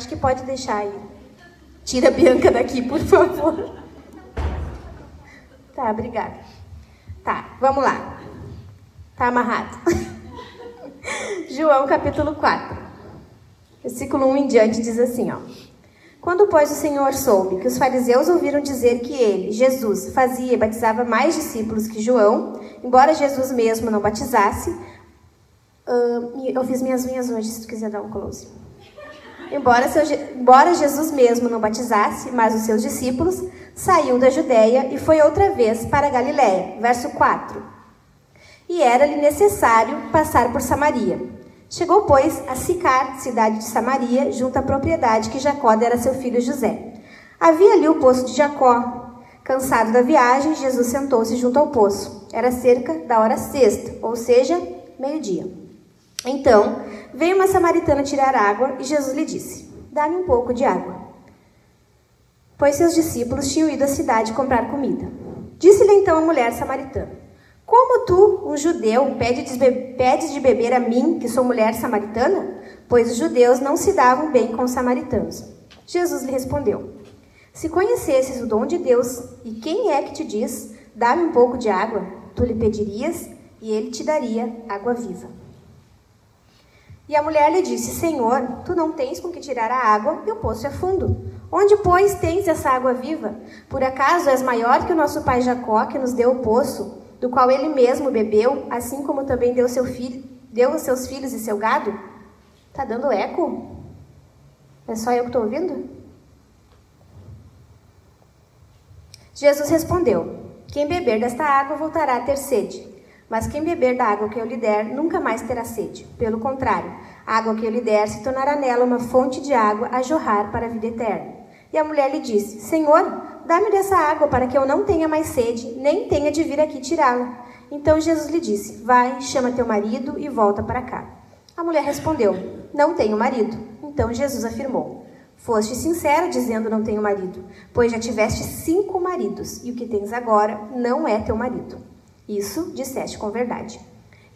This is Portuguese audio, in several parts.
acho que pode deixar aí. Tira a Bianca daqui, por favor. Tá, obrigada. Tá, vamos lá. Tá amarrado. João capítulo 4. Versículo 1 em diante diz assim, ó. Quando, pois, o Senhor soube que os fariseus ouviram dizer que ele, Jesus, fazia e batizava mais discípulos que João, embora Jesus mesmo não batizasse, uh, eu fiz minhas unhas hoje, se tu quiser dar um close. Embora, seu, embora Jesus mesmo não batizasse, mas os seus discípulos, saiu da Judéia e foi outra vez para Galiléia. Verso 4. E era-lhe necessário passar por Samaria. Chegou, pois, a Sicar, cidade de Samaria, junto à propriedade que Jacó dera a seu filho José. Havia ali o poço de Jacó. Cansado da viagem, Jesus sentou-se junto ao poço. Era cerca da hora sexta, ou seja, meio-dia. Então, veio uma samaritana tirar água e Jesus lhe disse: Dá-me um pouco de água. Pois seus discípulos tinham ido à cidade comprar comida. Disse-lhe então a mulher samaritana: como tu, um judeu, pedes de beber a mim, que sou mulher samaritana? Pois os judeus não se davam bem com os samaritanos. Jesus lhe respondeu: Se conhecesses o dom de Deus e quem é que te diz, dá-me um pouco de água, tu lhe pedirias e ele te daria água viva. E a mulher lhe disse: Senhor, tu não tens com que tirar a água e o poço é fundo. Onde, pois, tens essa água viva? Por acaso és maior que o nosso pai Jacó, que nos deu o poço? do qual ele mesmo bebeu, assim como também deu seu filho, deu aos seus filhos e seu gado? Tá dando eco? É só eu que estou ouvindo? Jesus respondeu: Quem beber desta água voltará a ter sede, mas quem beber da água que eu lhe der nunca mais terá sede. Pelo contrário, a água que eu lhe der se tornará nela uma fonte de água a jorrar para a vida eterna. E a mulher lhe disse: Senhor, Dá-me dessa água para que eu não tenha mais sede, nem tenha de vir aqui tirá-la. Então Jesus lhe disse: Vai, chama teu marido e volta para cá. A mulher respondeu: Não tenho marido. Então Jesus afirmou: Foste sincero dizendo não tenho marido, pois já tiveste cinco maridos, e o que tens agora não é teu marido. Isso disseste com verdade.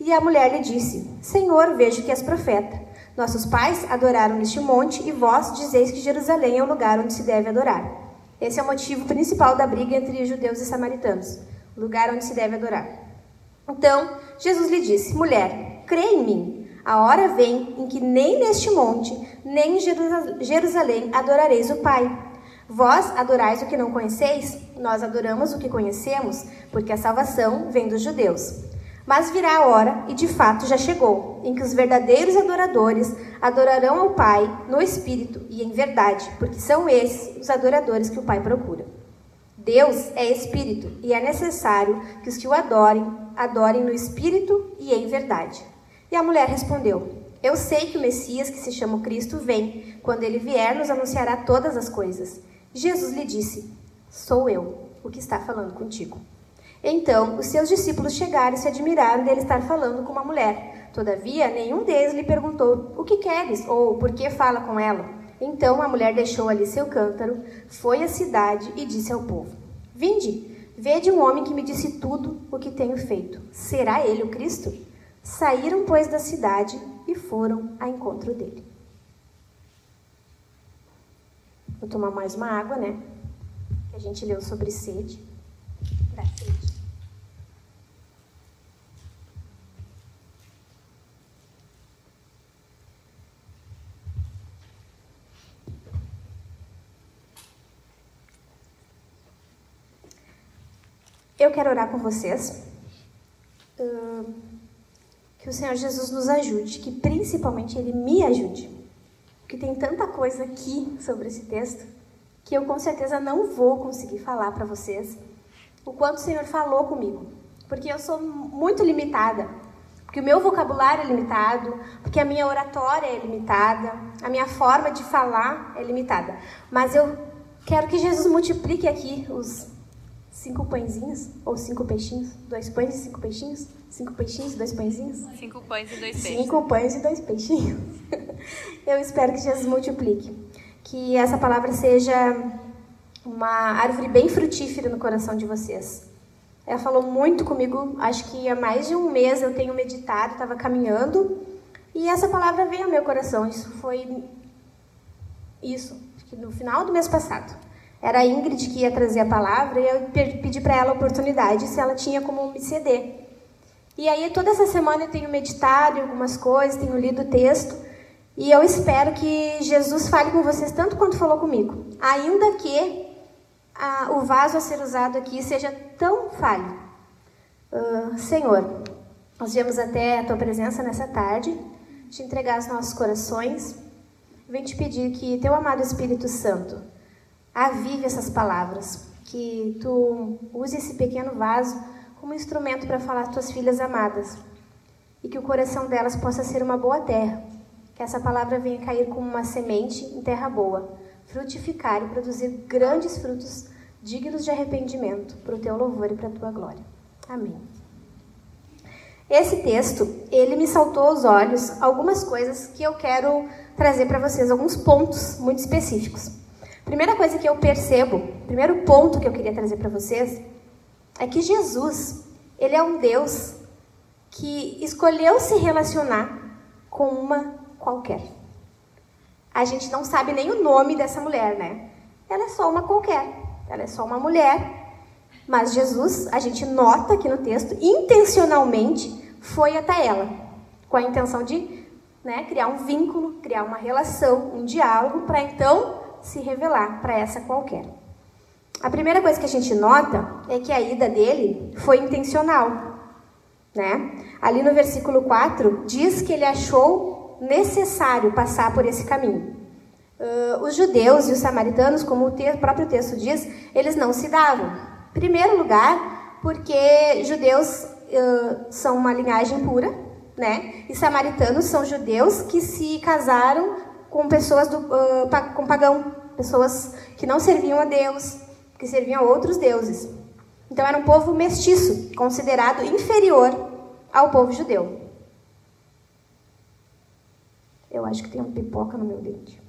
E a mulher lhe disse: Senhor, vejo que és profeta. Nossos pais adoraram neste monte, e vós dizeis que Jerusalém é o lugar onde se deve adorar. Esse é o motivo principal da briga entre judeus e samaritanos, o lugar onde se deve adorar. Então, Jesus lhe disse: Mulher, crê em mim. A hora vem em que nem neste monte, nem em Jerusalém adorareis o Pai. Vós adorais o que não conheceis, nós adoramos o que conhecemos, porque a salvação vem dos judeus. Mas virá a hora, e de fato já chegou, em que os verdadeiros adoradores adorarão ao Pai no Espírito e em verdade, porque são esses os adoradores que o Pai procura. Deus é Espírito e é necessário que os que o adorem, adorem no Espírito e em verdade. E a mulher respondeu: Eu sei que o Messias, que se chama Cristo, vem. Quando ele vier, nos anunciará todas as coisas. Jesus lhe disse: Sou eu, o que está falando contigo. Então, os seus discípulos chegaram e se admiraram dele estar falando com uma mulher. Todavia, nenhum deles lhe perguntou: O que queres? ou por que fala com ela? Então a mulher deixou ali seu cântaro, foi à cidade e disse ao povo: Vinde, vede um homem que me disse tudo o que tenho feito. Será ele o Cristo? Saíram, pois, da cidade e foram a encontro dele. Vou tomar mais uma água, né? Que a gente leu sobre sede. Da sede. Eu quero orar com vocês. Que o Senhor Jesus nos ajude, que principalmente Ele me ajude. Porque tem tanta coisa aqui sobre esse texto que eu com certeza não vou conseguir falar para vocês o quanto o Senhor falou comigo. Porque eu sou muito limitada. Porque o meu vocabulário é limitado, porque a minha oratória é limitada, a minha forma de falar é limitada. Mas eu quero que Jesus multiplique aqui os cinco pãezinhos? Ou cinco peixinhos? Dois pães e cinco peixinhos? Cinco peixinhos e dois pãezinhos? Cinco pães e dois peixes. Cinco pães e dois peixinhos. Eu espero que Jesus multiplique. Que essa palavra seja uma árvore bem frutífera no coração de vocês. Ela falou muito comigo, acho que há mais de um mês eu tenho meditado, estava caminhando, e essa palavra veio ao meu coração. Isso foi Isso, no final do mês passado. Era a Ingrid que ia trazer a palavra e eu pedi para ela a oportunidade se ela tinha como me ceder. E aí, toda essa semana eu tenho meditado em algumas coisas, tenho lido o texto, e eu espero que Jesus fale com vocês tanto quanto falou comigo. Ainda que a, o vaso a ser usado aqui seja tão falho. Uh, Senhor, nós viemos até a tua presença nessa tarde, te entregar os nossos corações. Vem te pedir que teu amado Espírito Santo avive essas palavras, que tu use esse pequeno vaso como instrumento para falar às tuas filhas amadas e que o coração delas possa ser uma boa terra, que essa palavra venha cair como uma semente em terra boa, frutificar e produzir grandes frutos dignos de arrependimento para o teu louvor e para a tua glória. Amém. Esse texto, ele me saltou aos olhos algumas coisas que eu quero trazer para vocês, alguns pontos muito específicos. Primeira coisa que eu percebo, primeiro ponto que eu queria trazer para vocês, é que Jesus, ele é um Deus que escolheu se relacionar com uma qualquer. A gente não sabe nem o nome dessa mulher, né? Ela é só uma qualquer. Ela é só uma mulher. Mas Jesus, a gente nota aqui no texto, intencionalmente foi até ela, com a intenção de né, criar um vínculo, criar uma relação, um diálogo, para então se revelar para essa qualquer. A primeira coisa que a gente nota é que a ida dele foi intencional. Né? Ali no versículo 4, diz que ele achou necessário passar por esse caminho. Uh, os judeus e os samaritanos, como o, te o próprio texto diz, eles não se davam. Em primeiro lugar, porque judeus uh, são uma linhagem pura, né? E samaritanos são judeus que se casaram com pessoas do, uh, com pagão, pessoas que não serviam a Deus, que serviam a outros deuses. Então era um povo mestiço, considerado inferior ao povo judeu. Eu acho que tem uma pipoca no meu dente.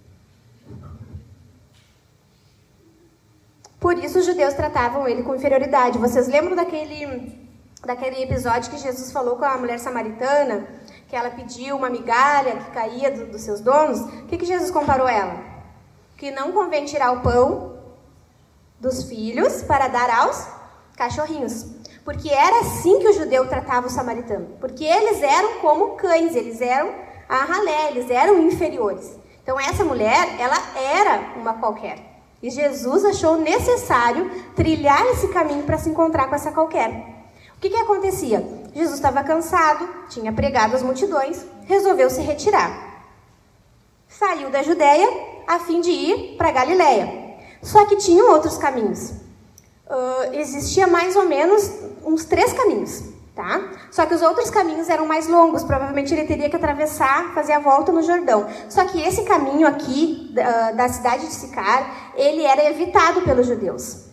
Por isso os judeus tratavam ele com inferioridade. Vocês lembram daquele, daquele episódio que Jesus falou com a mulher samaritana? Que ela pediu uma migalha que caía do, dos seus donos, o que, que Jesus comparou ela? Que não convém tirar o pão dos filhos para dar aos cachorrinhos. Porque era assim que o judeu tratava o samaritano. Porque eles eram como cães, eles eram a ralé, eles eram inferiores. Então essa mulher, ela era uma qualquer. E Jesus achou necessário trilhar esse caminho para se encontrar com essa qualquer. O que, que acontecia? Jesus estava cansado, tinha pregado as multidões, resolveu se retirar. Saiu da Judéia a fim de ir para Galiléia. Só que tinham outros caminhos. Uh, existia mais ou menos uns três caminhos, tá? Só que os outros caminhos eram mais longos, provavelmente ele teria que atravessar, fazer a volta no Jordão. Só que esse caminho aqui uh, da cidade de Sicar, ele era evitado pelos judeus.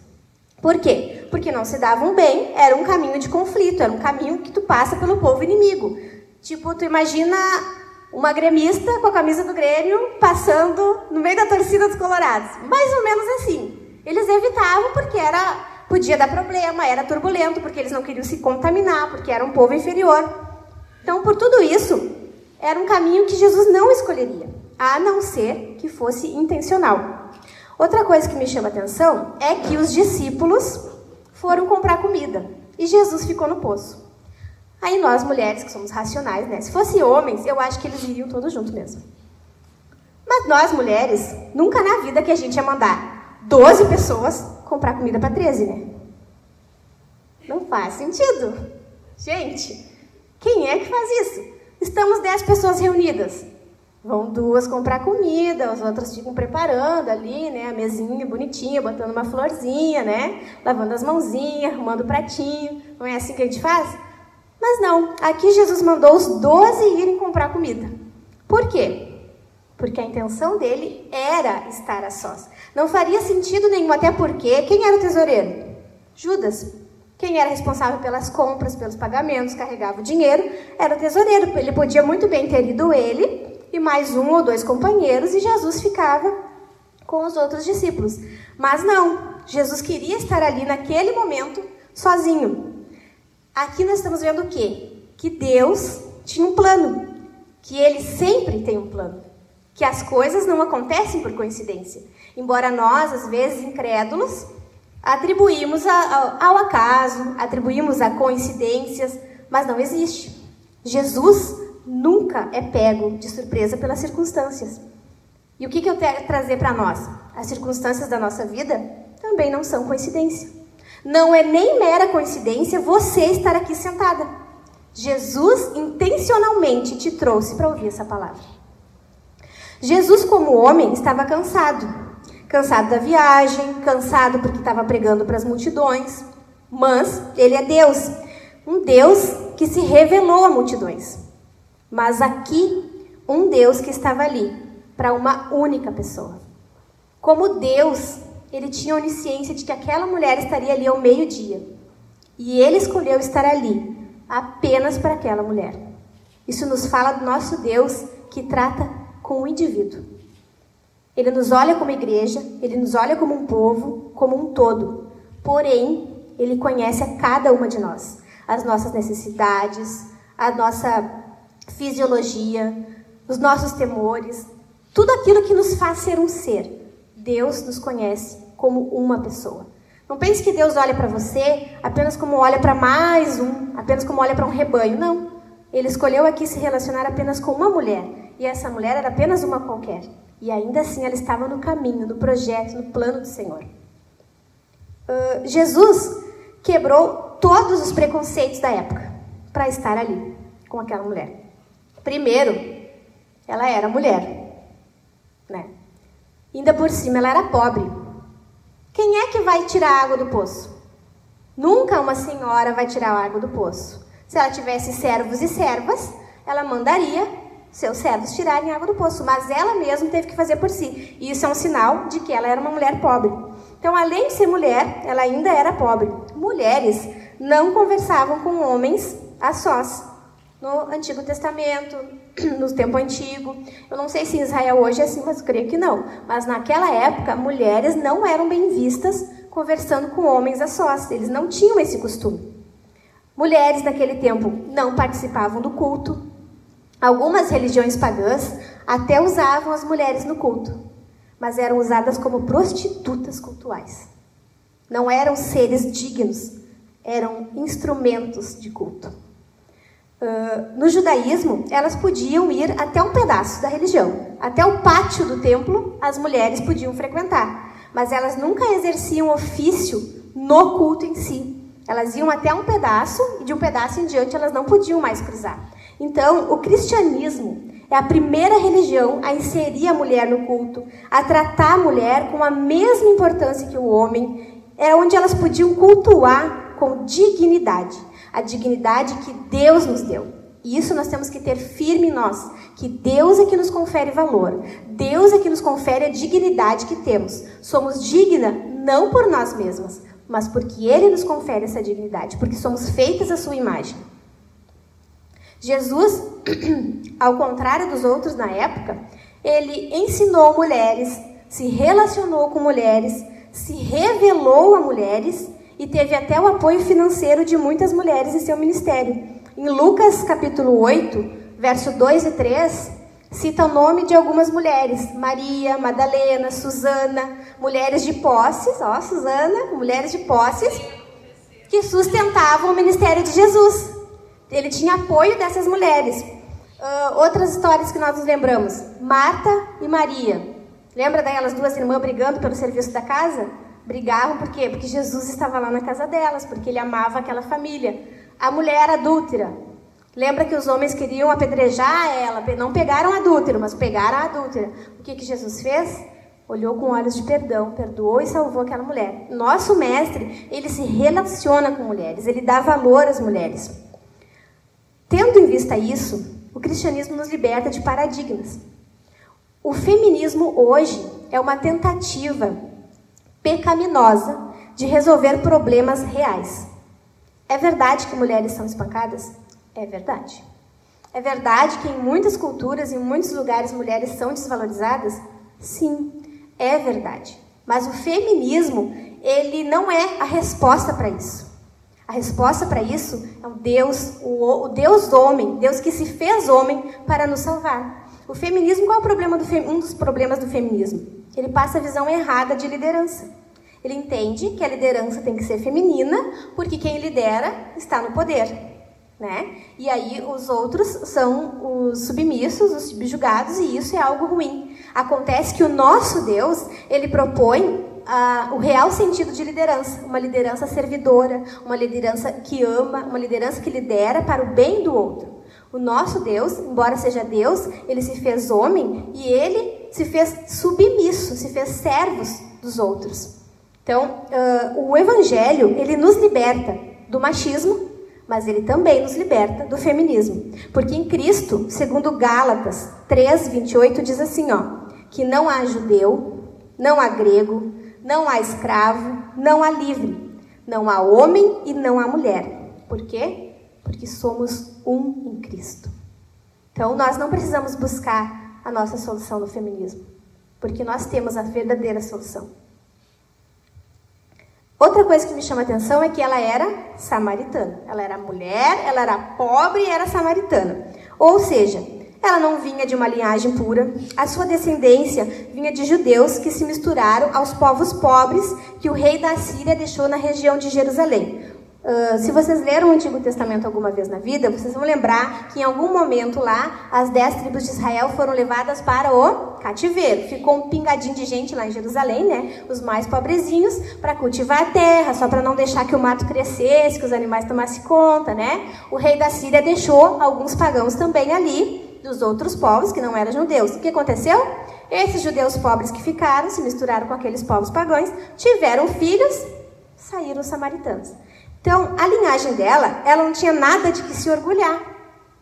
Por quê? Porque não se davam bem, era um caminho de conflito, era um caminho que tu passa pelo povo inimigo. Tipo, tu imagina uma gremista com a camisa do Grêmio passando no meio da torcida dos Colorados. Mais ou menos assim. Eles evitavam porque era podia dar problema, era turbulento, porque eles não queriam se contaminar, porque era um povo inferior. Então, por tudo isso, era um caminho que Jesus não escolheria, a não ser que fosse intencional. Outra coisa que me chama atenção é que os discípulos foram comprar comida e Jesus ficou no poço. Aí nós, mulheres, que somos racionais, né? Se fosse homens, eu acho que eles iriam todos juntos mesmo. Mas nós, mulheres, nunca na vida que a gente ia mandar 12 pessoas comprar comida para 13, né? Não faz sentido. Gente, quem é que faz isso? Estamos 10 pessoas reunidas. Vão duas comprar comida, as outras ficam preparando ali, né, a mesinha bonitinha, botando uma florzinha, né, lavando as mãozinhas, arrumando o pratinho. Não é assim que a gente faz? Mas não, aqui Jesus mandou os doze irem comprar comida. Por quê? Porque a intenção dele era estar a sós. Não faria sentido nenhum, até porque quem era o tesoureiro? Judas. Quem era responsável pelas compras, pelos pagamentos, carregava o dinheiro, era o tesoureiro. Ele podia muito bem ter ido ele e mais um ou dois companheiros, e Jesus ficava com os outros discípulos. Mas não, Jesus queria estar ali naquele momento sozinho. Aqui nós estamos vendo o quê? Que Deus tinha um plano, que ele sempre tem um plano. que as coisas não acontecem por coincidência. Embora nós, às vezes, incrédulos, atribuímos ao acaso, atribuímos a coincidências, mas não existe. Jesus nunca é pego de surpresa pelas circunstâncias. E o que, que eu quero trazer para nós? As circunstâncias da nossa vida também não são coincidência. Não é nem mera coincidência você estar aqui sentada. Jesus intencionalmente te trouxe para ouvir essa palavra. Jesus, como homem, estava cansado. Cansado da viagem, cansado porque estava pregando para as multidões. Mas ele é Deus. Um Deus que se revelou a multidões. Mas aqui, um Deus que estava ali para uma única pessoa. Como Deus, ele tinha onisciência de que aquela mulher estaria ali ao meio-dia. E ele escolheu estar ali apenas para aquela mulher. Isso nos fala do nosso Deus que trata com o indivíduo. Ele nos olha como igreja, ele nos olha como um povo, como um todo. Porém, ele conhece a cada uma de nós, as nossas necessidades, a nossa fisiologia, os nossos temores, tudo aquilo que nos faz ser um ser. Deus nos conhece como uma pessoa. Não pense que Deus olha para você apenas como olha para mais um, apenas como olha para um rebanho. Não. Ele escolheu aqui se relacionar apenas com uma mulher. E essa mulher era apenas uma qualquer. E ainda assim ela estava no caminho, no projeto, no plano do Senhor. Uh, Jesus quebrou todos os preconceitos da época para estar ali com aquela mulher. Primeiro, ela era mulher, né? Ainda por cima, ela era pobre. Quem é que vai tirar a água do poço? Nunca uma senhora vai tirar a água do poço. Se ela tivesse servos e servas, ela mandaria seus servos tirarem água do poço, mas ela mesma teve que fazer por si. E isso é um sinal de que ela era uma mulher pobre. Então, além de ser mulher, ela ainda era pobre. Mulheres não conversavam com homens a sós no Antigo Testamento, no tempo antigo. Eu não sei se em Israel hoje é assim, mas eu creio que não. Mas naquela época, mulheres não eram bem vistas conversando com homens a sós. Eles não tinham esse costume. Mulheres naquele tempo não participavam do culto. Algumas religiões pagãs até usavam as mulheres no culto, mas eram usadas como prostitutas cultuais. Não eram seres dignos, eram instrumentos de culto. Uh, no judaísmo, elas podiam ir até um pedaço da religião. Até o pátio do templo, as mulheres podiam frequentar. Mas elas nunca exerciam ofício no culto em si. Elas iam até um pedaço e de um pedaço em diante elas não podiam mais cruzar. Então, o cristianismo é a primeira religião a inserir a mulher no culto, a tratar a mulher com a mesma importância que o homem, é onde elas podiam cultuar com dignidade a dignidade que Deus nos deu. E isso nós temos que ter firme em nós, que Deus é que nos confere valor. Deus é que nos confere a dignidade que temos. Somos digna não por nós mesmas, mas porque Ele nos confere essa dignidade, porque somos feitas à sua imagem. Jesus, ao contrário dos outros na época, ele ensinou mulheres, se relacionou com mulheres, se revelou a mulheres e teve até o apoio financeiro de muitas mulheres em seu ministério. Em Lucas capítulo 8, verso 2 e 3, cita o nome de algumas mulheres: Maria, Madalena, Susana, mulheres de posses, ó, Susana, mulheres de posses, que sustentavam o ministério de Jesus. Ele tinha apoio dessas mulheres. Uh, outras histórias que nós nos lembramos: Marta e Maria. Lembra daquelas duas irmãs brigando pelo serviço da casa? Brigavam por quê? Porque Jesus estava lá na casa delas, porque ele amava aquela família. A mulher adúltera. Lembra que os homens queriam apedrejar ela, não pegaram adúltero, mas pegaram a adúltera. O que, que Jesus fez? Olhou com olhos de perdão, perdoou e salvou aquela mulher. Nosso mestre, ele se relaciona com mulheres, ele dá valor às mulheres. Tendo em vista isso, o cristianismo nos liberta de paradigmas. O feminismo hoje é uma tentativa pecaminosa de resolver problemas reais. É verdade que mulheres são espancadas? É verdade. É verdade que em muitas culturas, em muitos lugares, mulheres são desvalorizadas? Sim, é verdade. Mas o feminismo, ele não é a resposta para isso. A resposta para isso é o Deus, o, o Deus homem, Deus que se fez homem para nos salvar. O O feminismo, qual é o problema do um dos problemas do feminismo? Ele passa a visão errada de liderança. Ele entende que a liderança tem que ser feminina, porque quem lidera está no poder. Né? E aí os outros são os submissos, os subjugados, e isso é algo ruim. Acontece que o nosso Deus, ele propõe o real sentido de liderança, uma liderança servidora, uma liderança que ama, uma liderança que lidera para o bem do outro. O nosso Deus, embora seja Deus, ele se fez homem e ele se fez submisso, se fez servos dos outros. Então, uh, o Evangelho ele nos liberta do machismo, mas ele também nos liberta do feminismo, porque em Cristo, segundo Gálatas 3:28 diz assim, ó, que não há judeu, não há grego, não há escravo, não há livre, não há homem e não há mulher. Por quê? Porque somos um em Cristo. Então, nós não precisamos buscar a nossa solução no feminismo, porque nós temos a verdadeira solução. Outra coisa que me chama a atenção é que ela era samaritana. Ela era mulher, ela era pobre e era samaritana. Ou seja, ela não vinha de uma linhagem pura, a sua descendência vinha de judeus que se misturaram aos povos pobres que o rei da Síria deixou na região de Jerusalém. Uh, se vocês leram o Antigo Testamento alguma vez na vida, vocês vão lembrar que em algum momento lá, as dez tribos de Israel foram levadas para o cativeiro. Ficou um pingadinho de gente lá em Jerusalém, né? Os mais pobrezinhos, para cultivar a terra, só para não deixar que o mato crescesse, que os animais tomassem conta, né? O rei da Síria deixou alguns pagãos também ali, dos outros povos que não eram judeus. O que aconteceu? Esses judeus pobres que ficaram, se misturaram com aqueles povos pagãos, tiveram filhos, saíram samaritanos. Então, a linhagem dela, ela não tinha nada de que se orgulhar.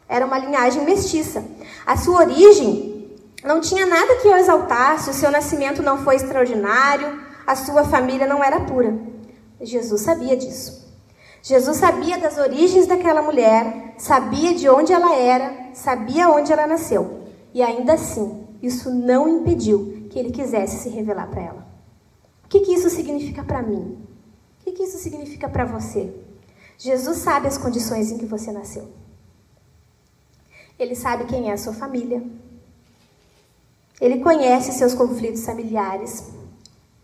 Era uma linhagem mestiça. A sua origem não tinha nada que o exaltasse, o seu nascimento não foi extraordinário, a sua família não era pura. Jesus sabia disso. Jesus sabia das origens daquela mulher, sabia de onde ela era, sabia onde ela nasceu. E ainda assim, isso não impediu que ele quisesse se revelar para ela. O que, que isso significa para mim? O que, isso significa para você? Jesus sabe as condições em que você nasceu. Ele sabe quem é a sua família. Ele conhece seus conflitos familiares.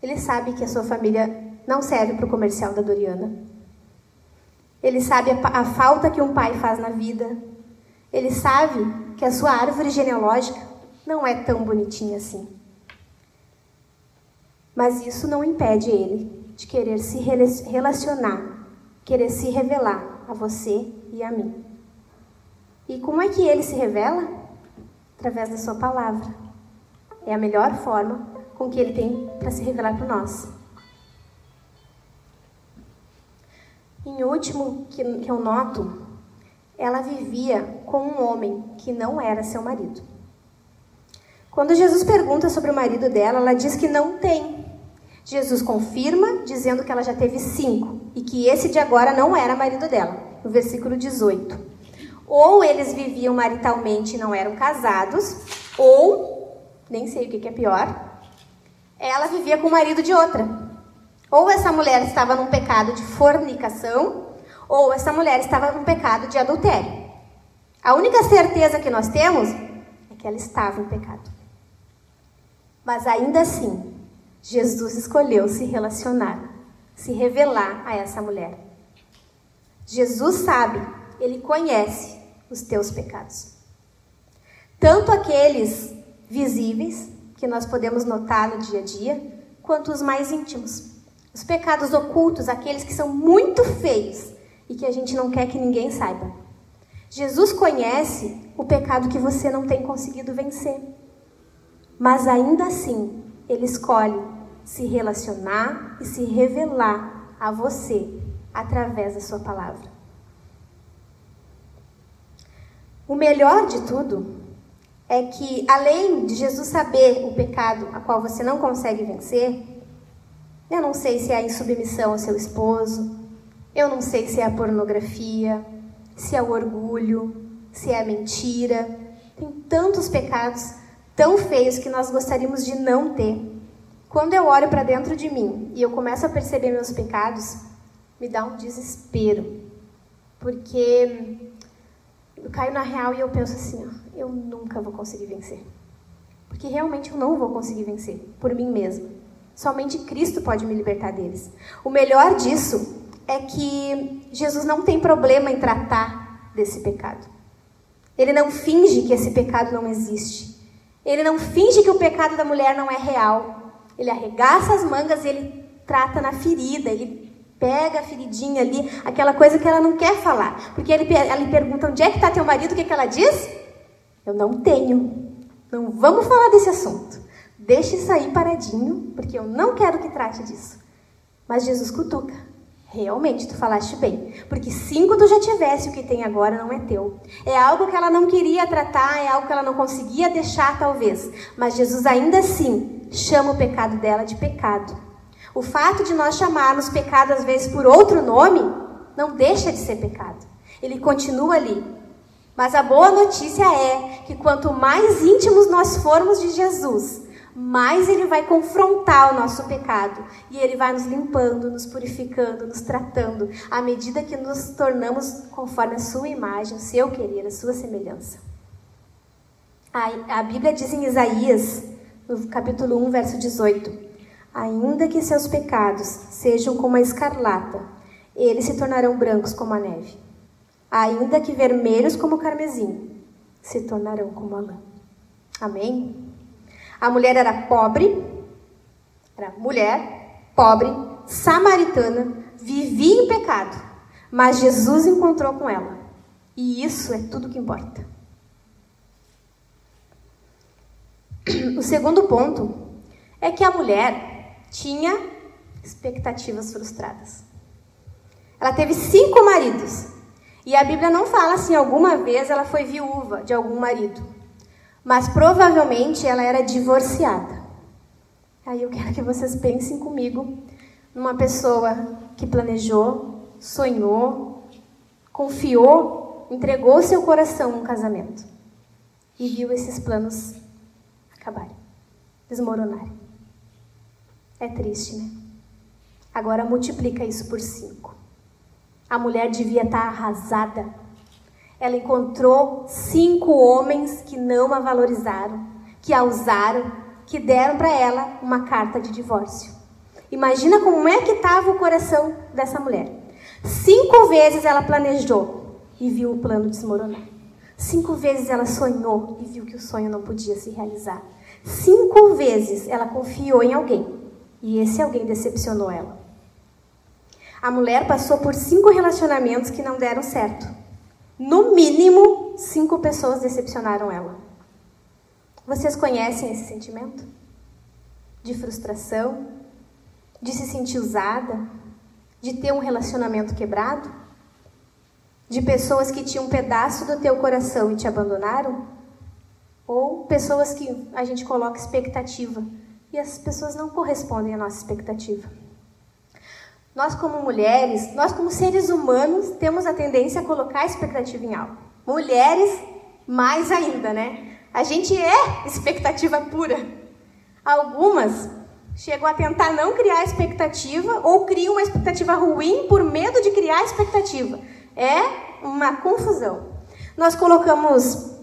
Ele sabe que a sua família não serve para o comercial da Doriana. Ele sabe a, a falta que um pai faz na vida. Ele sabe que a sua árvore genealógica não é tão bonitinha assim. Mas isso não impede ele de querer se relacionar, querer se revelar a você e a mim. E como é que ele se revela? Através da sua palavra. É a melhor forma com que ele tem para se revelar para nós. Em último, que, que eu noto, ela vivia com um homem que não era seu marido. Quando Jesus pergunta sobre o marido dela, ela diz que não tem. Jesus confirma, dizendo que ela já teve cinco e que esse de agora não era marido dela, no versículo 18. Ou eles viviam maritalmente e não eram casados, ou, nem sei o que é pior, ela vivia com o marido de outra. Ou essa mulher estava num pecado de fornicação, ou essa mulher estava num pecado de adultério. A única certeza que nós temos é que ela estava em pecado. Mas ainda assim, Jesus escolheu se relacionar, se revelar a essa mulher. Jesus sabe, ele conhece os teus pecados. Tanto aqueles visíveis, que nós podemos notar no dia a dia, quanto os mais íntimos. Os pecados ocultos, aqueles que são muito feios e que a gente não quer que ninguém saiba. Jesus conhece o pecado que você não tem conseguido vencer. Mas ainda assim, ele escolhe se relacionar e se revelar a você através da sua palavra. O melhor de tudo é que, além de Jesus saber o pecado a qual você não consegue vencer, eu não sei se é a insubmissão ao seu esposo, eu não sei se é a pornografia, se é o orgulho, se é a mentira. Tem tantos pecados tão feios que nós gostaríamos de não ter. Quando eu olho para dentro de mim e eu começo a perceber meus pecados, me dá um desespero. Porque eu caio na real e eu penso assim, ó, eu nunca vou conseguir vencer. Porque realmente eu não vou conseguir vencer por mim mesma. Somente Cristo pode me libertar deles. O melhor disso é que Jesus não tem problema em tratar desse pecado. Ele não finge que esse pecado não existe. Ele não finge que o pecado da mulher não é real. Ele arregaça as mangas e ele trata na ferida, ele pega a feridinha ali, aquela coisa que ela não quer falar. Porque ele, lhe pergunta: onde é que está teu marido? O que, que ela diz? Eu não tenho. Não vamos falar desse assunto. Deixe isso aí paradinho, porque eu não quero que trate disso. Mas Jesus cutuca. Realmente, tu falaste bem. Porque cinco tu já tivesse, o que tem agora não é teu. É algo que ela não queria tratar, é algo que ela não conseguia deixar, talvez. Mas Jesus ainda assim chama o pecado dela de pecado. O fato de nós chamarmos pecado às vezes por outro nome, não deixa de ser pecado. Ele continua ali. Mas a boa notícia é que quanto mais íntimos nós formos de Jesus, mais ele vai confrontar o nosso pecado e ele vai nos limpando, nos purificando, nos tratando, à medida que nos tornamos conforme a sua imagem, o seu querer, a sua semelhança. A, a Bíblia diz em Isaías, no capítulo 1, verso 18: Ainda que seus pecados sejam como a escarlata, eles se tornarão brancos como a neve. Ainda que vermelhos como o carmesim, se tornarão como a lã. Amém? A mulher era pobre, era mulher, pobre, samaritana, vivia em pecado, mas Jesus encontrou com ela. E isso é tudo que importa. O segundo ponto é que a mulher tinha expectativas frustradas. Ela teve cinco maridos. E a Bíblia não fala se alguma vez ela foi viúva de algum marido mas provavelmente ela era divorciada. Aí eu quero que vocês pensem comigo numa pessoa que planejou, sonhou, confiou, entregou seu coração num casamento e viu esses planos acabarem, desmoronarem. É triste, né? Agora multiplica isso por cinco. A mulher devia estar arrasada ela encontrou cinco homens que não a valorizaram, que a usaram, que deram para ela uma carta de divórcio. Imagina como é que estava o coração dessa mulher. Cinco vezes ela planejou e viu o plano desmoronar. Cinco vezes ela sonhou e viu que o sonho não podia se realizar. Cinco vezes ela confiou em alguém e esse alguém decepcionou ela. A mulher passou por cinco relacionamentos que não deram certo. No mínimo, cinco pessoas decepcionaram ela. Vocês conhecem esse sentimento? De frustração? De se sentir usada? De ter um relacionamento quebrado? De pessoas que tinham um pedaço do teu coração e te abandonaram? Ou pessoas que a gente coloca expectativa e as pessoas não correspondem à nossa expectativa? Nós, como mulheres, nós, como seres humanos, temos a tendência a colocar a expectativa em algo. Mulheres, mais ainda, né? A gente é expectativa pura. Algumas chegam a tentar não criar expectativa ou criam uma expectativa ruim por medo de criar expectativa. É uma confusão. Nós colocamos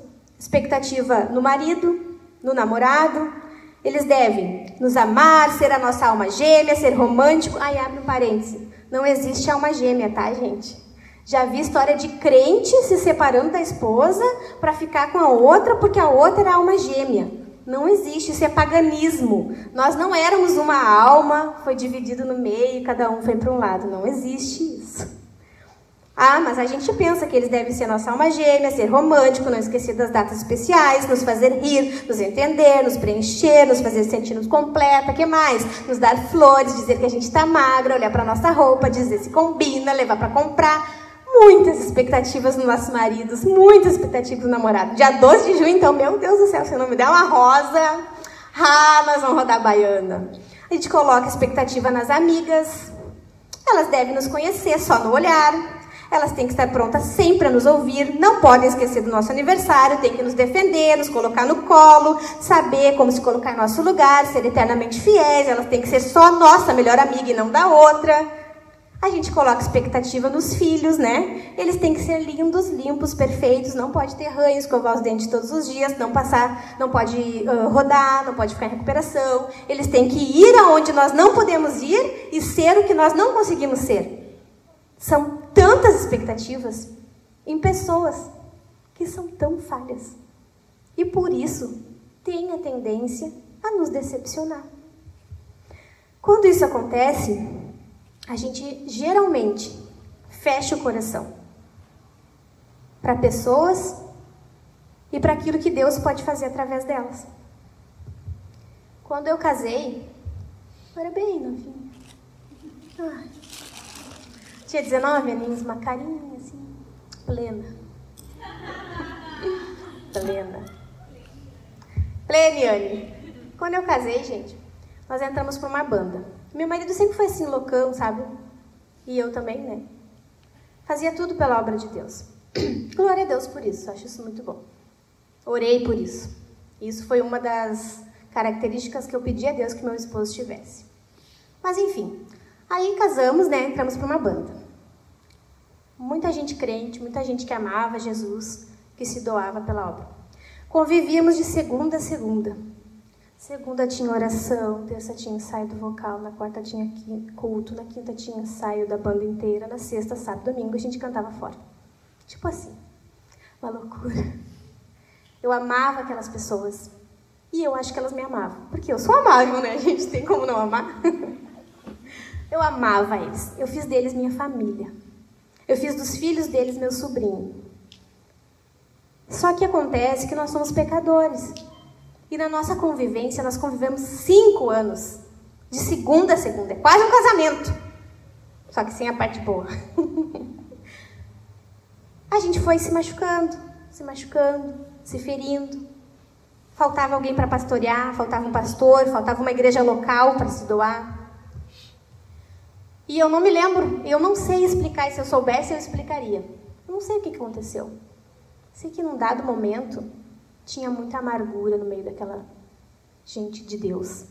expectativa no marido, no namorado, eles devem nos amar, ser a nossa alma gêmea, ser romântico. Aí abre um parêntese. Não existe alma gêmea, tá, gente? Já vi história de crente se separando da esposa para ficar com a outra porque a outra era alma gêmea. Não existe, isso é paganismo. Nós não éramos uma alma, foi dividido no meio, cada um foi para um lado. Não existe isso. Ah, mas a gente pensa que eles devem ser nossa alma gêmea, ser romântico, não esquecer das datas especiais, nos fazer rir, nos entender, nos preencher, nos fazer sentir-nos completa, que mais? Nos dar flores, dizer que a gente está magra, olhar para nossa roupa, dizer se combina, levar para comprar. Muitas expectativas nos nossos maridos, muitas expectativas no namorado. Dia 12 de junho, então, meu Deus do céu, se não me der uma rosa, ah, nós vamos rodar baiana. A gente coloca expectativa nas amigas, elas devem nos conhecer só no olhar, elas têm que estar prontas sempre a nos ouvir, não podem esquecer do nosso aniversário, têm que nos defender, nos colocar no colo, saber como se colocar em nosso lugar, ser eternamente fiéis, elas têm que ser só nossa melhor amiga e não da outra. A gente coloca expectativa nos filhos, né? Eles têm que ser lindos, limpos, perfeitos, não pode ter ranho, escovar os dentes todos os dias, não passar, não pode uh, rodar, não pode ficar em recuperação. Eles têm que ir aonde nós não podemos ir e ser o que nós não conseguimos ser. São tantas expectativas em pessoas que são tão falhas. E por isso têm a tendência a nos decepcionar. Quando isso acontece, a gente geralmente fecha o coração para pessoas e para aquilo que Deus pode fazer através delas. Quando eu casei, eu era bem novinha. Ai. Tinha 19 aninhos, uma carinha assim, plena. Plena. Pleniane. Quando eu casei, gente, nós entramos para uma banda. Meu marido sempre foi assim, loucão, sabe? E eu também, né? Fazia tudo pela obra de Deus. Glória a Deus por isso, acho isso muito bom. Orei por isso. Isso foi uma das características que eu pedi a Deus que meu esposo tivesse. Mas enfim, aí casamos, né? Entramos para uma banda. Muita gente crente, muita gente que amava Jesus, que se doava pela obra. Convivíamos de segunda a segunda. Segunda tinha oração, terça tinha ensaio do vocal, na quarta tinha culto, na quinta tinha ensaio da banda inteira, na sexta, sábado, domingo a gente cantava fora. Tipo assim, uma loucura. Eu amava aquelas pessoas e eu acho que elas me amavam, porque eu sou amável, né? A gente tem como não amar. Eu amava eles, eu fiz deles minha família. Eu fiz dos filhos deles meu sobrinho. Só que acontece que nós somos pecadores. E na nossa convivência, nós convivemos cinco anos, de segunda a segunda. É quase um casamento. Só que sem a parte boa. a gente foi se machucando, se machucando, se ferindo. Faltava alguém para pastorear, faltava um pastor, faltava uma igreja local para se doar. E eu não me lembro, eu não sei explicar, se eu soubesse eu explicaria. Eu não sei o que aconteceu. Sei que num dado momento tinha muita amargura no meio daquela gente de Deus.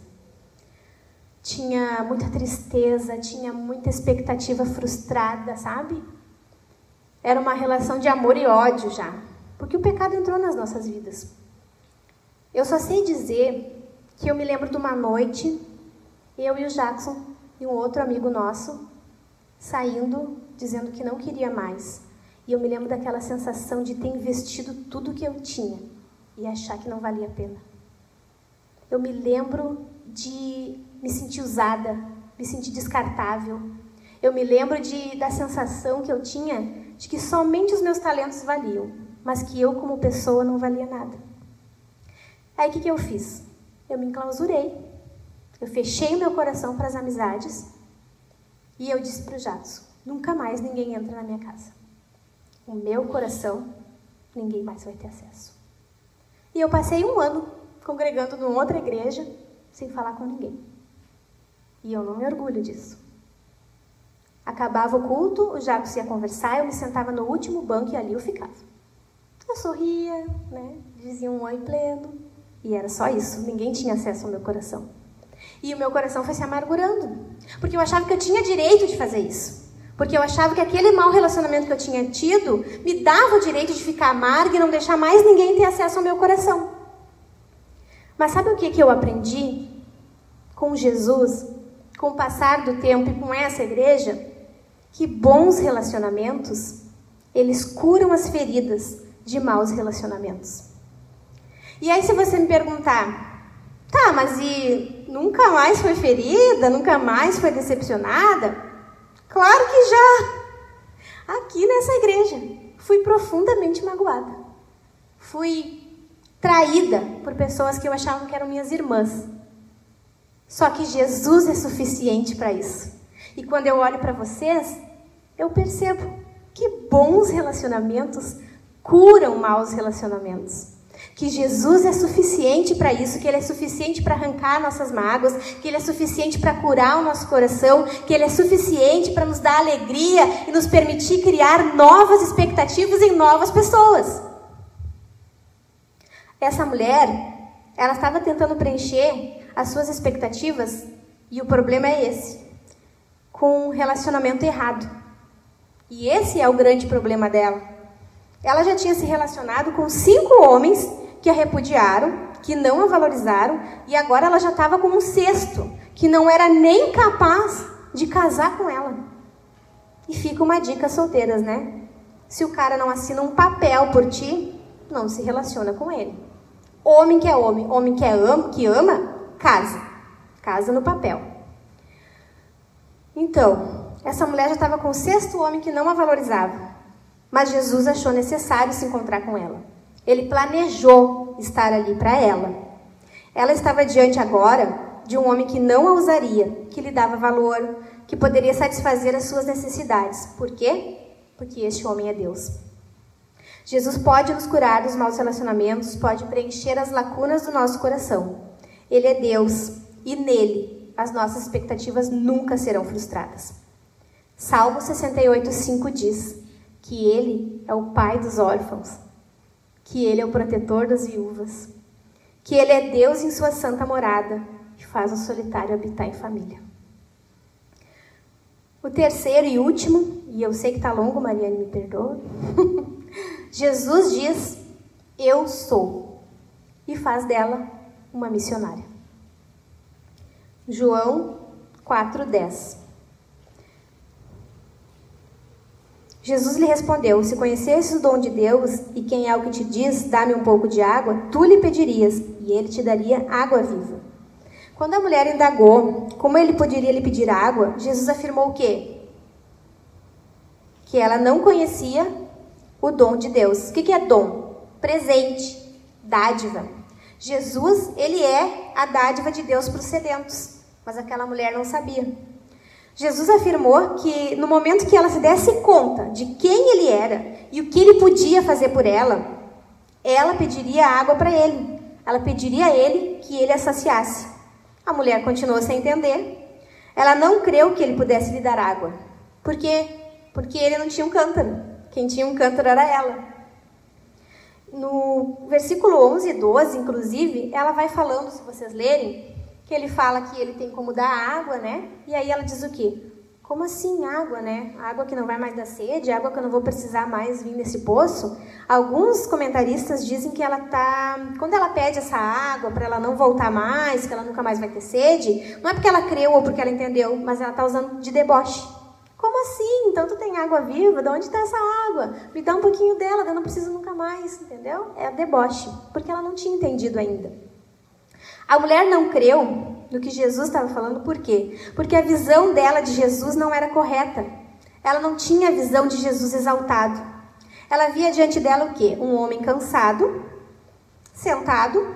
Tinha muita tristeza, tinha muita expectativa frustrada, sabe? Era uma relação de amor e ódio já, porque o pecado entrou nas nossas vidas. Eu só sei dizer que eu me lembro de uma noite, eu e o Jackson e um outro amigo nosso saindo dizendo que não queria mais. E eu me lembro daquela sensação de ter investido tudo que eu tinha e achar que não valia a pena. Eu me lembro de me sentir usada, me sentir descartável. Eu me lembro de, da sensação que eu tinha de que somente os meus talentos valiam, mas que eu, como pessoa, não valia nada. Aí o que, que eu fiz? Eu me enclausurei. Eu fechei o meu coração para as amizades e eu disse para o Jadson: nunca mais ninguém entra na minha casa. O meu coração, ninguém mais vai ter acesso. E eu passei um ano congregando numa outra igreja sem falar com ninguém. E eu não me orgulho disso. Acabava o culto, o Jacos ia conversar, eu me sentava no último banco e ali eu ficava. Eu sorria, né? dizia um oi pleno, e era só isso, ninguém tinha acesso ao meu coração. E o meu coração foi se amargurando, porque eu achava que eu tinha direito de fazer isso. Porque eu achava que aquele mau relacionamento que eu tinha tido me dava o direito de ficar amarga e não deixar mais ninguém ter acesso ao meu coração. Mas sabe o que, que eu aprendi com Jesus, com o passar do tempo e com essa igreja? Que bons relacionamentos, eles curam as feridas de maus relacionamentos. E aí, se você me perguntar, tá, mas e nunca mais foi ferida, nunca mais foi decepcionada? Claro que já! Aqui nessa igreja, fui profundamente magoada. Fui traída por pessoas que eu achava que eram minhas irmãs. Só que Jesus é suficiente para isso. E quando eu olho para vocês, eu percebo que bons relacionamentos curam maus relacionamentos que Jesus é suficiente para isso, que Ele é suficiente para arrancar nossas mágoas, que Ele é suficiente para curar o nosso coração, que Ele é suficiente para nos dar alegria e nos permitir criar novas expectativas em novas pessoas. Essa mulher, ela estava tentando preencher as suas expectativas e o problema é esse. com um relacionamento errado. E esse é o grande problema dela. Ela já tinha se relacionado com cinco homens que a repudiaram, que não a valorizaram, e agora ela já estava com um sexto, que não era nem capaz de casar com ela. E fica uma dica solteiras, né? Se o cara não assina um papel por ti, não se relaciona com ele. Homem que é homem, homem que, é ama, que ama, casa. Casa no papel. Então, essa mulher já estava com o sexto homem que não a valorizava. Mas Jesus achou necessário se encontrar com ela. Ele planejou estar ali para ela. Ela estava diante agora de um homem que não a usaria, que lhe dava valor, que poderia satisfazer as suas necessidades. Por quê? Porque este homem é Deus. Jesus pode nos curar dos maus relacionamentos, pode preencher as lacunas do nosso coração. Ele é Deus e nele as nossas expectativas nunca serão frustradas. Salmo 68:5 diz que ele é o pai dos órfãos, que ele é o protetor das viúvas, que ele é Deus em sua santa morada e faz o solitário habitar em família. O terceiro e último, e eu sei que está longo, Mariane, me perdoa. Jesus diz: Eu sou, e faz dela uma missionária. João 4,10 Jesus lhe respondeu: Se conhecesses o dom de Deus e quem é o que te diz, dá-me um pouco de água, tu lhe pedirias e ele te daria água viva. Quando a mulher indagou como ele poderia lhe pedir água, Jesus afirmou o quê? Que ela não conhecia o dom de Deus. O que é dom? Presente, dádiva. Jesus, ele é a dádiva de Deus para os sedentos, mas aquela mulher não sabia. Jesus afirmou que no momento que ela se desse conta de quem ele era e o que ele podia fazer por ela, ela pediria água para ele. Ela pediria a ele que ele a saciasse. A mulher continuou sem entender. Ela não creu que ele pudesse lhe dar água. Por quê? Porque ele não tinha um cântaro. Quem tinha um cântaro era ela. No versículo 11 e 12, inclusive, ela vai falando, se vocês lerem, que ele fala que ele tem como dar água, né? E aí ela diz o quê? Como assim água, né? Água que não vai mais dar sede, água que eu não vou precisar mais vir nesse poço. Alguns comentaristas dizem que ela tá, quando ela pede essa água para ela não voltar mais, que ela nunca mais vai ter sede, não é porque ela creu ou porque ela entendeu, mas ela tá usando de deboche. Como assim? Então tu tem água viva? De onde está essa água? Me dá um pouquinho dela, eu não preciso nunca mais, entendeu? É deboche, porque ela não tinha entendido ainda. A mulher não creu no que Jesus estava falando, por quê? Porque a visão dela de Jesus não era correta. Ela não tinha a visão de Jesus exaltado. Ela via diante dela o quê? Um homem cansado, sentado,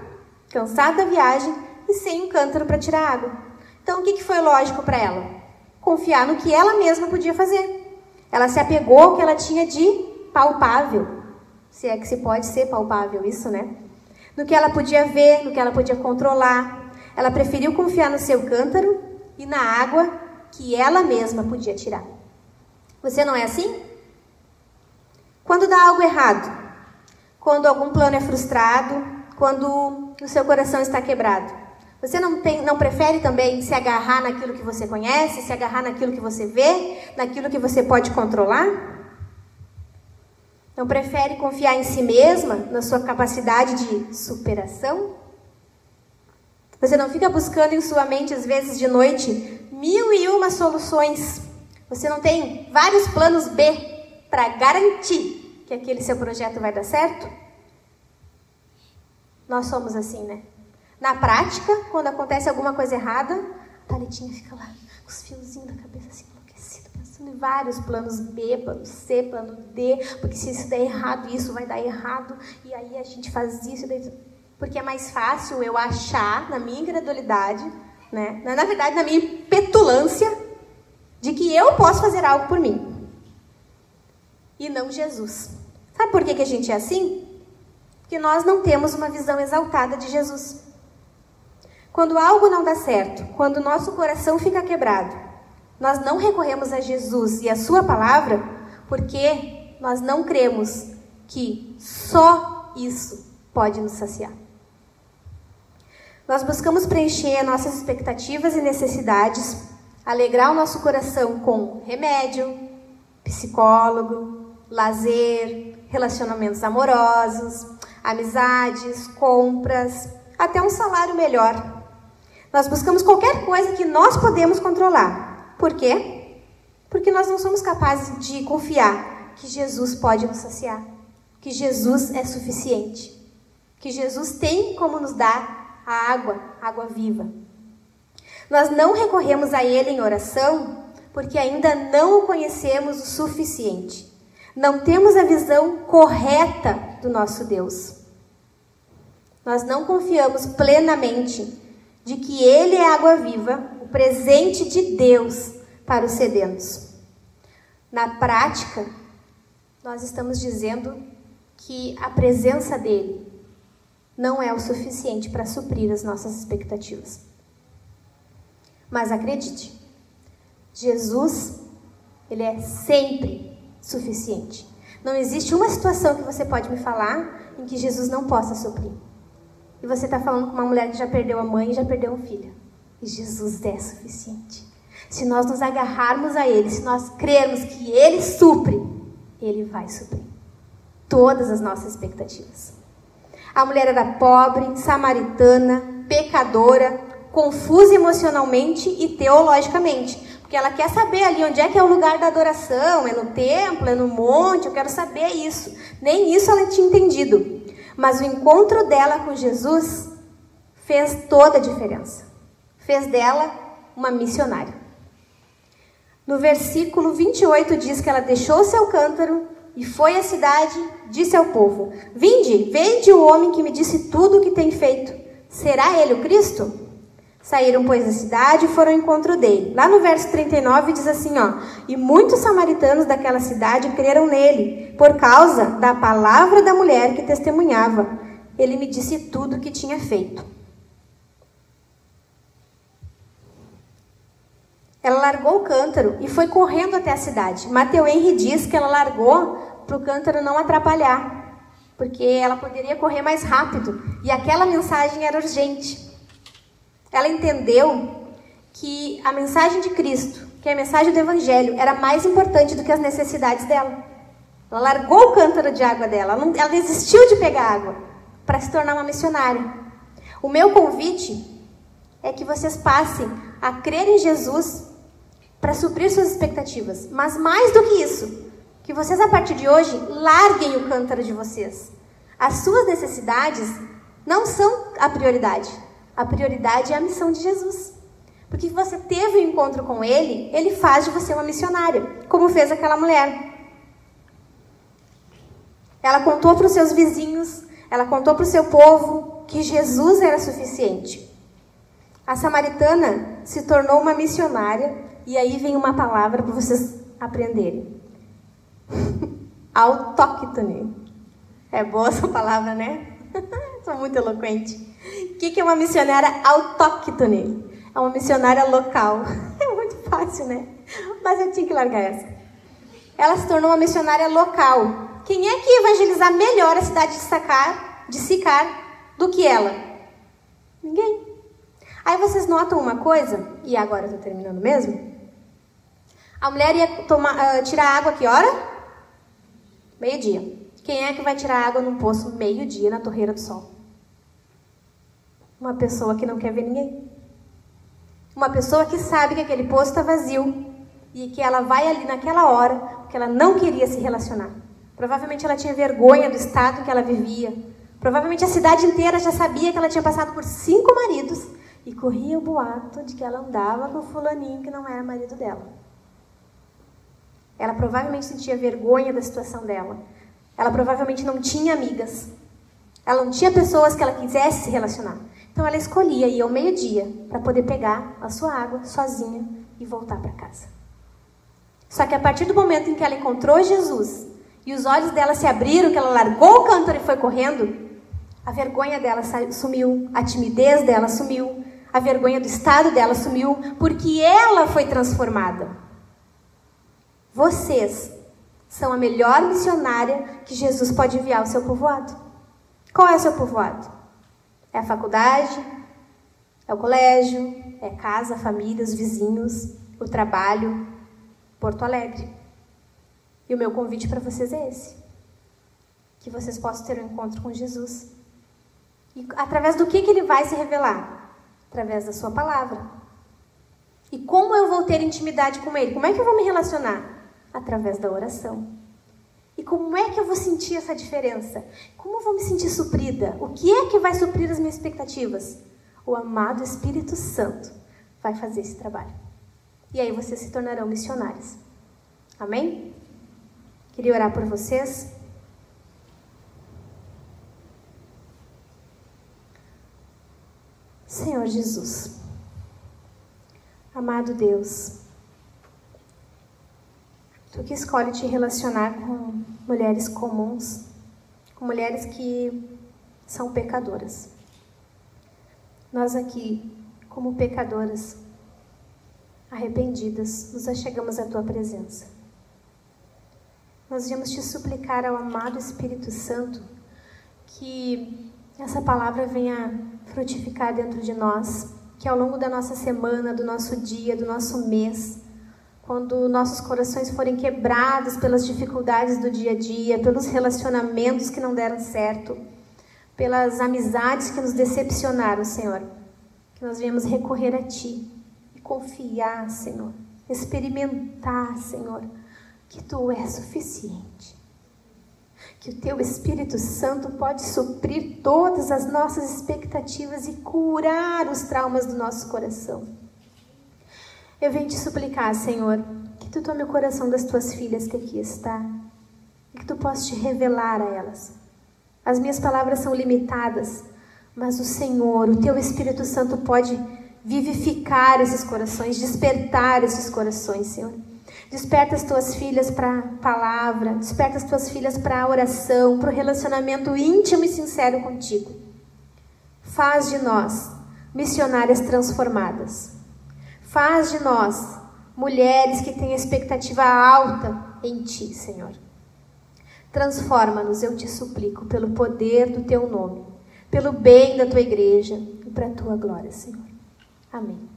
cansado da viagem e sem um cântaro para tirar água. Então, o que, que foi lógico para ela? Confiar no que ela mesma podia fazer. Ela se apegou ao que ela tinha de palpável. Se é que se pode ser palpável isso, né? No que ela podia ver, no que ela podia controlar, ela preferiu confiar no seu cântaro e na água que ela mesma podia tirar. Você não é assim? Quando dá algo errado, quando algum plano é frustrado, quando o seu coração está quebrado, você não, tem, não prefere também se agarrar naquilo que você conhece, se agarrar naquilo que você vê, naquilo que você pode controlar? Não prefere confiar em si mesma, na sua capacidade de superação? Você não fica buscando em sua mente, às vezes de noite, mil e uma soluções. Você não tem vários planos B para garantir que aquele seu projeto vai dar certo? Nós somos assim, né? Na prática, quando acontece alguma coisa errada, a Thalitinha fica lá com os fiozinhos da cabeça assim, vários planos B, plano C, plano D, porque se isso der errado, isso vai dar errado, e aí a gente faz isso, porque é mais fácil eu achar, na minha incredulidade, né, na verdade, na minha petulância, de que eu posso fazer algo por mim. E não Jesus. Sabe por que, que a gente é assim? Porque nós não temos uma visão exaltada de Jesus. Quando algo não dá certo, quando nosso coração fica quebrado, nós não recorremos a Jesus e a Sua palavra porque nós não cremos que só isso pode nos saciar. Nós buscamos preencher nossas expectativas e necessidades alegrar o nosso coração com remédio, psicólogo, lazer, relacionamentos amorosos, amizades, compras, até um salário melhor. Nós buscamos qualquer coisa que nós podemos controlar. Por quê? Porque nós não somos capazes de confiar que Jesus pode nos saciar, que Jesus é suficiente, que Jesus tem como nos dar a água, água viva. Nós não recorremos a Ele em oração porque ainda não o conhecemos o suficiente. Não temos a visão correta do nosso Deus. Nós não confiamos plenamente de que Ele é água viva, o presente de Deus para os sedentos. Na prática, nós estamos dizendo que a presença dele não é o suficiente para suprir as nossas expectativas. Mas acredite, Jesus, ele é sempre suficiente. Não existe uma situação que você pode me falar em que Jesus não possa suprir. E você está falando com uma mulher que já perdeu a mãe e já perdeu um filho. E Jesus é suficiente. Se nós nos agarrarmos a Ele, se nós crermos que Ele supre, Ele vai suprir todas as nossas expectativas. A mulher era pobre, samaritana, pecadora, confusa emocionalmente e teologicamente. Porque ela quer saber ali onde é que é o lugar da adoração, é no templo, é no monte, eu quero saber isso. Nem isso ela tinha entendido. Mas o encontro dela com Jesus fez toda a diferença. Fez dela uma missionária. No versículo 28 diz que ela deixou seu cântaro e foi à cidade, disse ao povo: Vinde, vende o homem que me disse tudo o que tem feito. Será ele o Cristo? Saíram, pois, da cidade e foram ao encontro dele. Lá no verso 39 diz assim, ó: "E muitos samaritanos daquela cidade creram nele, por causa da palavra da mulher que testemunhava. Ele me disse tudo o que tinha feito." Ela largou o cântaro e foi correndo até a cidade. Mateu Henry diz que ela largou para o cântaro não atrapalhar, porque ela poderia correr mais rápido e aquela mensagem era urgente. Ela entendeu que a mensagem de Cristo, que a mensagem do Evangelho, era mais importante do que as necessidades dela. Ela largou o cântaro de água dela, ela, ela desistiu de pegar água para se tornar uma missionária. O meu convite é que vocês passem a crer em Jesus para suprir suas expectativas. Mas mais do que isso, que vocês a partir de hoje larguem o cântaro de vocês. As suas necessidades não são a prioridade. A prioridade é a missão de Jesus. Porque você teve um encontro com ele, ele faz de você uma missionária, como fez aquela mulher. Ela contou para os seus vizinhos, ela contou para o seu povo que Jesus era suficiente. A samaritana se tornou uma missionária, e aí vem uma palavra para vocês aprenderem: autóctone. É boa essa palavra, né? Sou muito eloquente. O que, é uma missionária autóctone? É uma missionária local. É muito fácil, né? Mas eu tinha que largar essa. Ela se tornou uma missionária local. Quem é que ia evangelizar melhor a cidade de Sicar, de Sicar do que ela? Ninguém. Aí vocês notam uma coisa, e agora eu estou terminando mesmo. A mulher ia tomar, uh, tirar água que hora? Meio-dia. Quem é que vai tirar água num poço meio-dia na torreira do sol? Uma pessoa que não quer ver ninguém. Uma pessoa que sabe que aquele poço está vazio e que ela vai ali naquela hora porque ela não queria se relacionar. Provavelmente ela tinha vergonha do estado que ela vivia. Provavelmente a cidade inteira já sabia que ela tinha passado por cinco maridos e corria o boato de que ela andava com o fulaninho que não era marido dela. Ela provavelmente sentia vergonha da situação dela. Ela provavelmente não tinha amigas. Ela não tinha pessoas que ela quisesse se relacionar. Então ela escolhia ir ao meio-dia para poder pegar a sua água sozinha e voltar para casa. Só que a partir do momento em que ela encontrou Jesus e os olhos dela se abriram, que ela largou o cântaro e foi correndo, a vergonha dela sumiu, a timidez dela sumiu, a vergonha do estado dela sumiu, porque ela foi transformada. Vocês são a melhor missionária que Jesus pode enviar ao seu povoado. Qual é o seu povoado? É a faculdade? É o colégio? É casa, família, os vizinhos? o trabalho, Porto Alegre. E o meu convite para vocês é esse: que vocês possam ter um encontro com Jesus. E através do que, que ele vai se revelar? Através da sua palavra. E como eu vou ter intimidade com ele? Como é que eu vou me relacionar? Através da oração. E como é que eu vou sentir essa diferença? Como eu vou me sentir suprida? O que é que vai suprir as minhas expectativas? O amado Espírito Santo vai fazer esse trabalho. E aí vocês se tornarão missionários. Amém? Queria orar por vocês. Senhor Jesus, amado Deus, Tu que escolhe te relacionar com mulheres comuns, com mulheres que são pecadoras. Nós aqui, como pecadoras, arrependidas, nos achegamos à tua presença. Nós viemos te suplicar ao amado Espírito Santo que essa palavra venha frutificar dentro de nós, que ao longo da nossa semana, do nosso dia, do nosso mês, quando nossos corações forem quebrados pelas dificuldades do dia a dia, pelos relacionamentos que não deram certo, pelas amizades que nos decepcionaram, Senhor, que nós viemos recorrer a Ti e confiar, Senhor, experimentar, Senhor, que Tu és suficiente. Que o Teu Espírito Santo pode suprir todas as nossas expectativas e curar os traumas do nosso coração. Eu venho te suplicar, Senhor, que tu tome o coração das tuas filhas que aqui está e que tu possas te revelar a elas. As minhas palavras são limitadas, mas o Senhor, o teu Espírito Santo pode vivificar esses corações, despertar esses corações, Senhor. Desperta as tuas filhas para a palavra, desperta as tuas filhas para a oração, para o relacionamento íntimo e sincero contigo. Faz de nós missionárias transformadas. Faz de nós mulheres que têm expectativa alta em Ti, Senhor. Transforma-nos, eu te suplico, pelo poder do Teu nome, pelo bem da Tua igreja e para a Tua glória, Senhor. Amém.